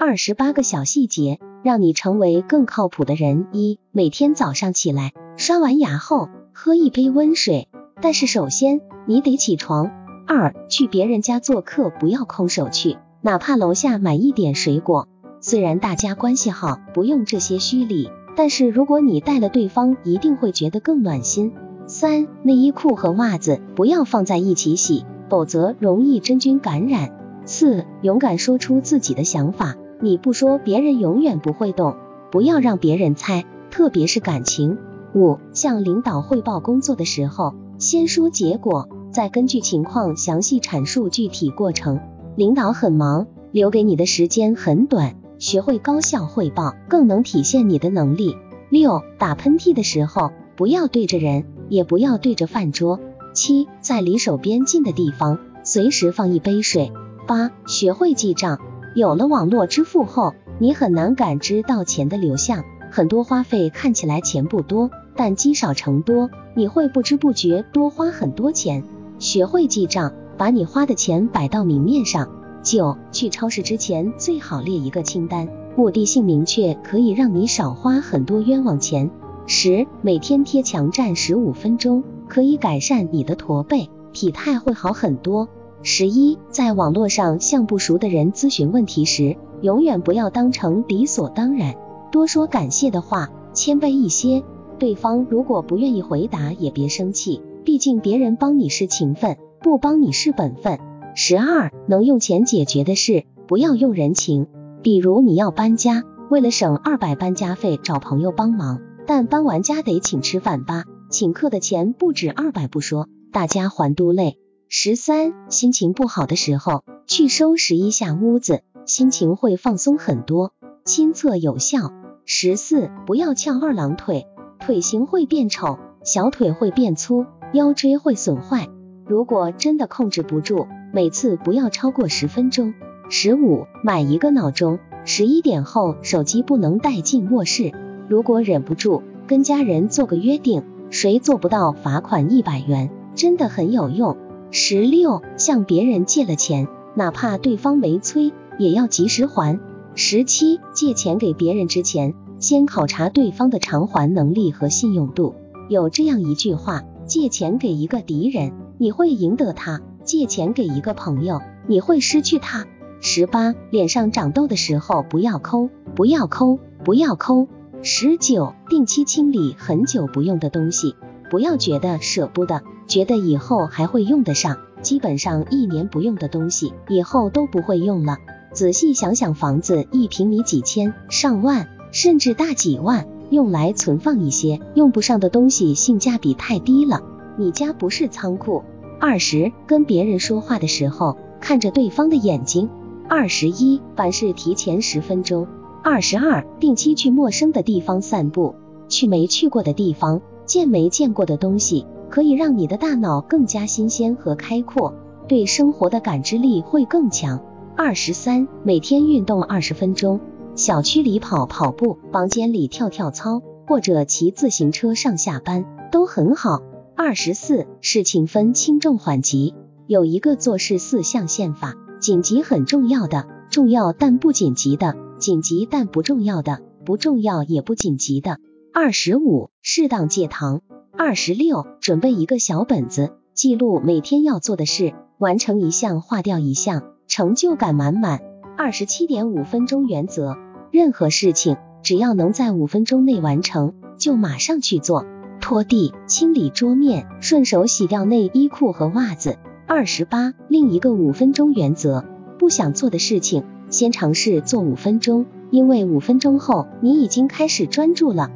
二十八个小细节，让你成为更靠谱的人。一、每天早上起来，刷完牙后喝一杯温水，但是首先你得起床。二、去别人家做客，不要空手去，哪怕楼下买一点水果。虽然大家关系好，不用这些虚礼，但是如果你带了对方，一定会觉得更暖心。三、内衣裤和袜子不要放在一起洗。否则容易真菌感染。四、勇敢说出自己的想法，你不说，别人永远不会懂。不要让别人猜，特别是感情。五、向领导汇报工作的时候，先说结果，再根据情况详细阐述具体过程。领导很忙，留给你的时间很短，学会高效汇报，更能体现你的能力。六、打喷嚏的时候，不要对着人，也不要对着饭桌。七，在离手边近的地方随时放一杯水。八，学会记账。有了网络支付后，你很难感知到钱的流向，很多花费看起来钱不多，但积少成多，你会不知不觉多花很多钱。学会记账，把你花的钱摆到明面上。九，去超市之前最好列一个清单，目的性明确，可以让你少花很多冤枉钱。十，每天贴墙站十五分钟。可以改善你的驼背，体态会好很多。十一，在网络上向不熟的人咨询问题时，永远不要当成理所当然，多说感谢的话，谦卑一些。对方如果不愿意回答，也别生气，毕竟别人帮你是情分，不帮你是本分。十二，能用钱解决的事，不要用人情。比如你要搬家，为了省二百搬家费，找朋友帮忙，但搬完家得请吃饭吧。请客的钱不止二百不说，大家还都累。十三，心情不好的时候去收拾一下屋子，心情会放松很多，亲测有效。十四，不要翘二郎腿，腿型会变丑，小腿会变粗，腰椎会损坏。如果真的控制不住，每次不要超过十分钟。十五，买一个闹钟，十一点后手机不能带进卧室。如果忍不住，跟家人做个约定。谁做不到，罚款一百元，真的很有用。十六，向别人借了钱，哪怕对方没催，也要及时还。十七，借钱给别人之前，先考察对方的偿还能力和信用度。有这样一句话，借钱给一个敌人，你会赢得他；借钱给一个朋友，你会失去他。十八，脸上长痘的时候不要抠，不要抠，不要抠。十九，定期清理很久不用的东西，不要觉得舍不得，觉得以后还会用得上。基本上一年不用的东西，以后都不会用了。仔细想想，房子一平米几千、上万，甚至大几万，用来存放一些用不上的东西，性价比太低了。你家不是仓库。二十，跟别人说话的时候，看着对方的眼睛。二十一，凡事提前十分钟。二十二，定期去陌生的地方散步，去没去过的地方，见没见过的东西，可以让你的大脑更加新鲜和开阔，对生活的感知力会更强。二十三，每天运动二十分钟，小区里跑跑步，房间里跳跳操，或者骑自行车上下班都很好。二十四，事情分轻重缓急，有一个做事四象限法，紧急很重要的，重要但不紧急的。紧急但不重要的，不重要也不紧急的。二十五，适当戒糖。二十六，准备一个小本子，记录每天要做的事，完成一项划掉一项，成就感满满。二十七点五分钟原则，任何事情只要能在五分钟内完成，就马上去做。拖地、清理桌面，顺手洗掉内衣裤和袜子。二十八，另一个五分钟原则，不想做的事情。先尝试做五分钟，因为五分钟后你已经开始专注了。